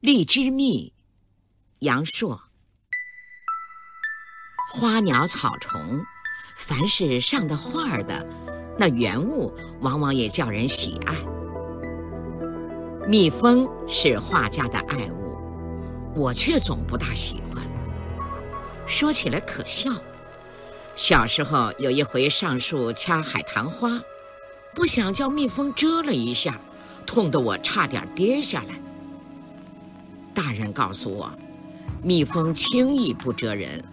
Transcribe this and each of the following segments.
荔枝蜜，杨朔。花鸟草虫，凡是上的画的，那原物往往也叫人喜爱。蜜蜂是画家的爱物，我却总不大喜欢。说起来可笑，小时候有一回上树掐海棠花，不想叫蜜蜂蛰了一下，痛得我差点跌下来。大人告诉我，蜜蜂轻易不蛰人，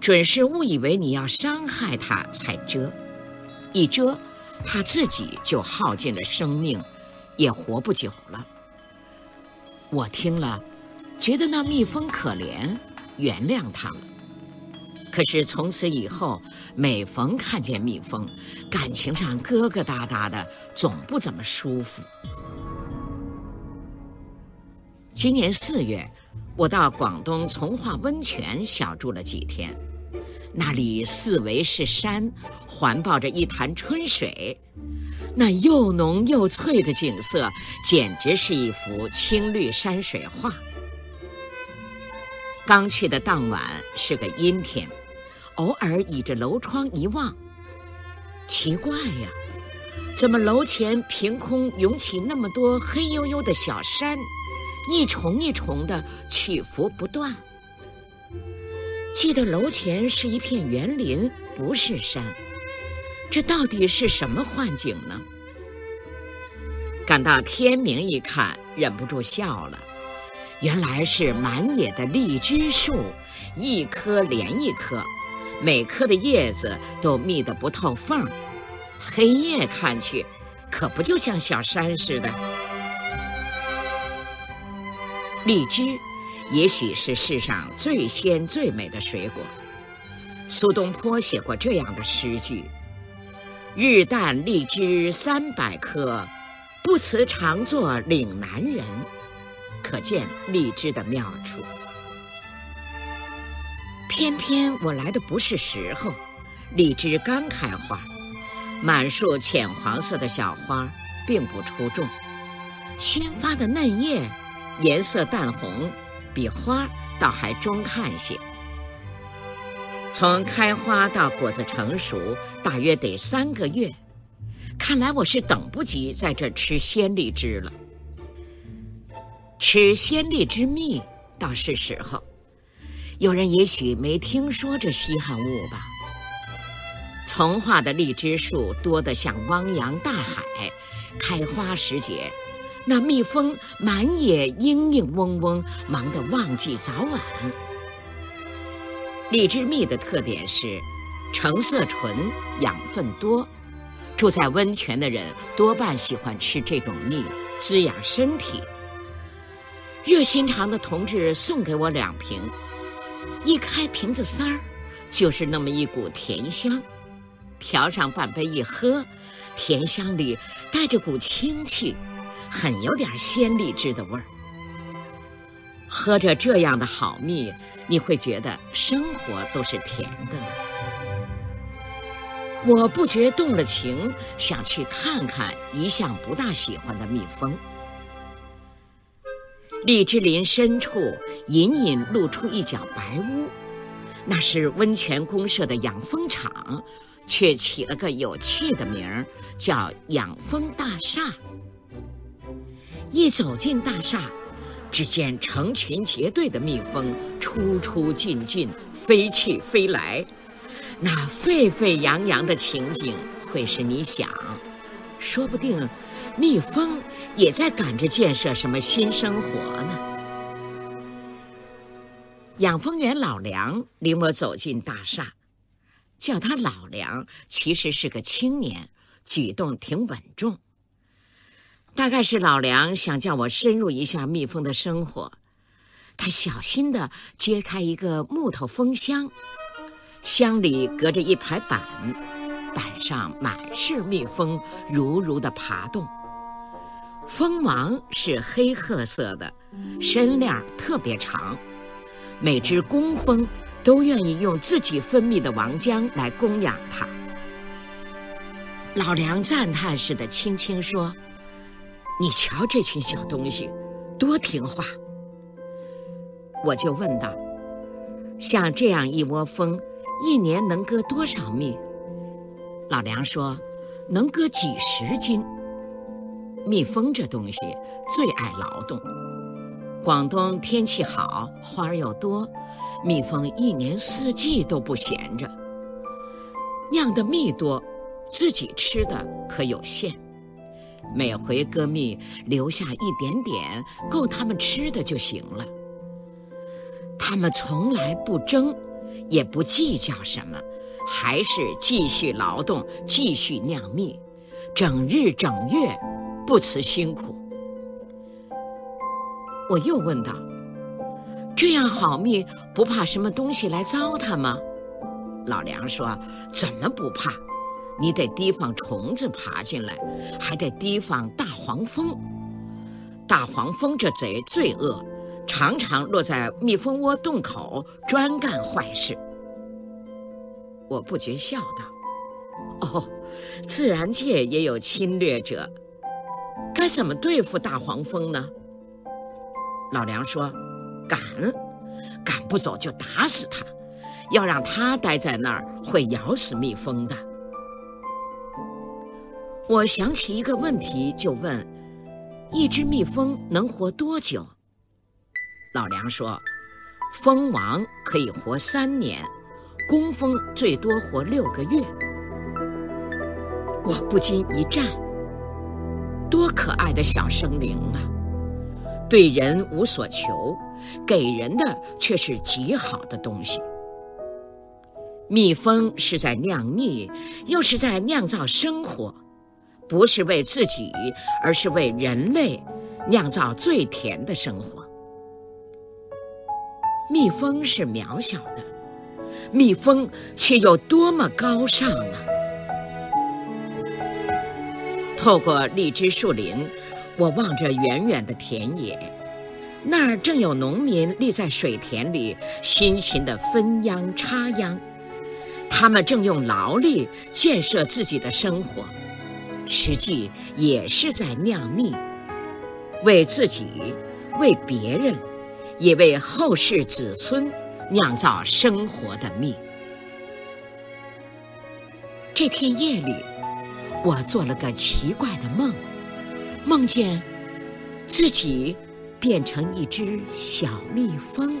准是误以为你要伤害它才蛰。一蛰，它自己就耗尽了生命，也活不久了。我听了，觉得那蜜蜂可怜，原谅它了。可是从此以后，每逢看见蜜蜂，感情上疙疙瘩瘩的，总不怎么舒服。今年四月，我到广东从化温泉小住了几天。那里四围是山，环抱着一潭春水，那又浓又翠的景色，简直是一幅青绿山水画。刚去的当晚是个阴天，偶尔倚着楼窗一望，奇怪呀，怎么楼前凭空涌起那么多黑黝黝的小山？一重一重的起伏不断。记得楼前是一片园林，不是山，这到底是什么幻景呢？赶到天明一看，忍不住笑了。原来是满野的荔枝树，一棵连一棵，每棵的叶子都密得不透缝，黑夜看去，可不就像小山似的。荔枝，也许是世上最鲜最美的水果。苏东坡写过这样的诗句：“日啖荔枝三百颗，不辞长作岭南人。”可见荔枝的妙处。偏偏我来的不是时候，荔枝刚开花，满树浅黄色的小花，并不出众，新发的嫩叶。颜色淡红，比花倒还中看些。从开花到果子成熟，大约得三个月。看来我是等不及在这吃鲜荔枝了。吃鲜荔枝蜜倒是时候。有人也许没听说这稀罕物吧？从化的荔枝树多得像汪洋大海，开花时节。那蜜蜂满野嘤嘤嗡嗡，忙得忘记早晚。荔枝蜜的特点是成色纯，养分多。住在温泉的人多半喜欢吃这种蜜，滋养身体。热心肠的同志送给我两瓶，一开瓶子塞儿，就是那么一股甜香。调上半杯一喝，甜香里带着股清气。很有点鲜荔枝的味儿，喝着这样的好蜜，你会觉得生活都是甜的呢。我不觉动了情，想去看看一向不大喜欢的蜜蜂。荔枝林深处隐隐露出一角白屋，那是温泉公社的养蜂场，却起了个有趣的名儿，叫养蜂大厦。一走进大厦，只见成群结队的蜜蜂出出进进、飞去飞来，那沸沸扬扬的情景，会使你想，说不定蜜蜂也在赶着建设什么新生活呢。养蜂员老梁领我走进大厦，叫他老梁，其实是个青年，举动挺稳重。大概是老梁想叫我深入一下蜜蜂的生活，他小心地揭开一个木头蜂箱，箱里隔着一排板，板上满是蜜蜂，如如地爬动。蜂王是黑褐色的，身量特别长，每只工蜂都愿意用自己分泌的王浆来供养它。老梁赞叹似的轻轻说。你瞧这群小东西，多听话！我就问道：“像这样一窝蜂，一年能割多少蜜？”老梁说：“能割几十斤。”蜜蜂这东西最爱劳动。广东天气好，花儿又多，蜜蜂一年四季都不闲着。酿的蜜多，自己吃的可有限。每回割蜜留下一点点，够他们吃的就行了。他们从来不争，也不计较什么，还是继续劳动，继续酿蜜，整日整月，不辞辛苦。我又问道：“这样好蜜，不怕什么东西来糟蹋吗？”老梁说：“怎么不怕？你得提防虫子爬进来，还得提防大黄蜂。大黄蜂这贼最恶。”常常落在蜜蜂窝洞口，专干坏事。我不觉笑道：“哦，自然界也有侵略者，该怎么对付大黄蜂呢？”老梁说：“赶，赶不走就打死它，要让它待在那儿，会咬死蜜蜂的。”我想起一个问题，就问：一只蜜蜂能活多久？老梁说：“蜂王可以活三年，工蜂最多活六个月。”我不禁一战，多可爱的小生灵啊！对人无所求，给人的却是极好的东西。蜜蜂是在酿蜜，又是在酿造生活，不是为自己，而是为人类酿造最甜的生活。蜜蜂是渺小的，蜜蜂却有多么高尚啊！透过荔枝树林，我望着远远的田野，那儿正有农民立在水田里，辛勤地分秧插秧。他们正用劳力建设自己的生活，实际也是在酿蜜，为自己，为别人。也为后世子孙酿造生活的蜜。这天夜里，我做了个奇怪的梦，梦见自己变成一只小蜜蜂。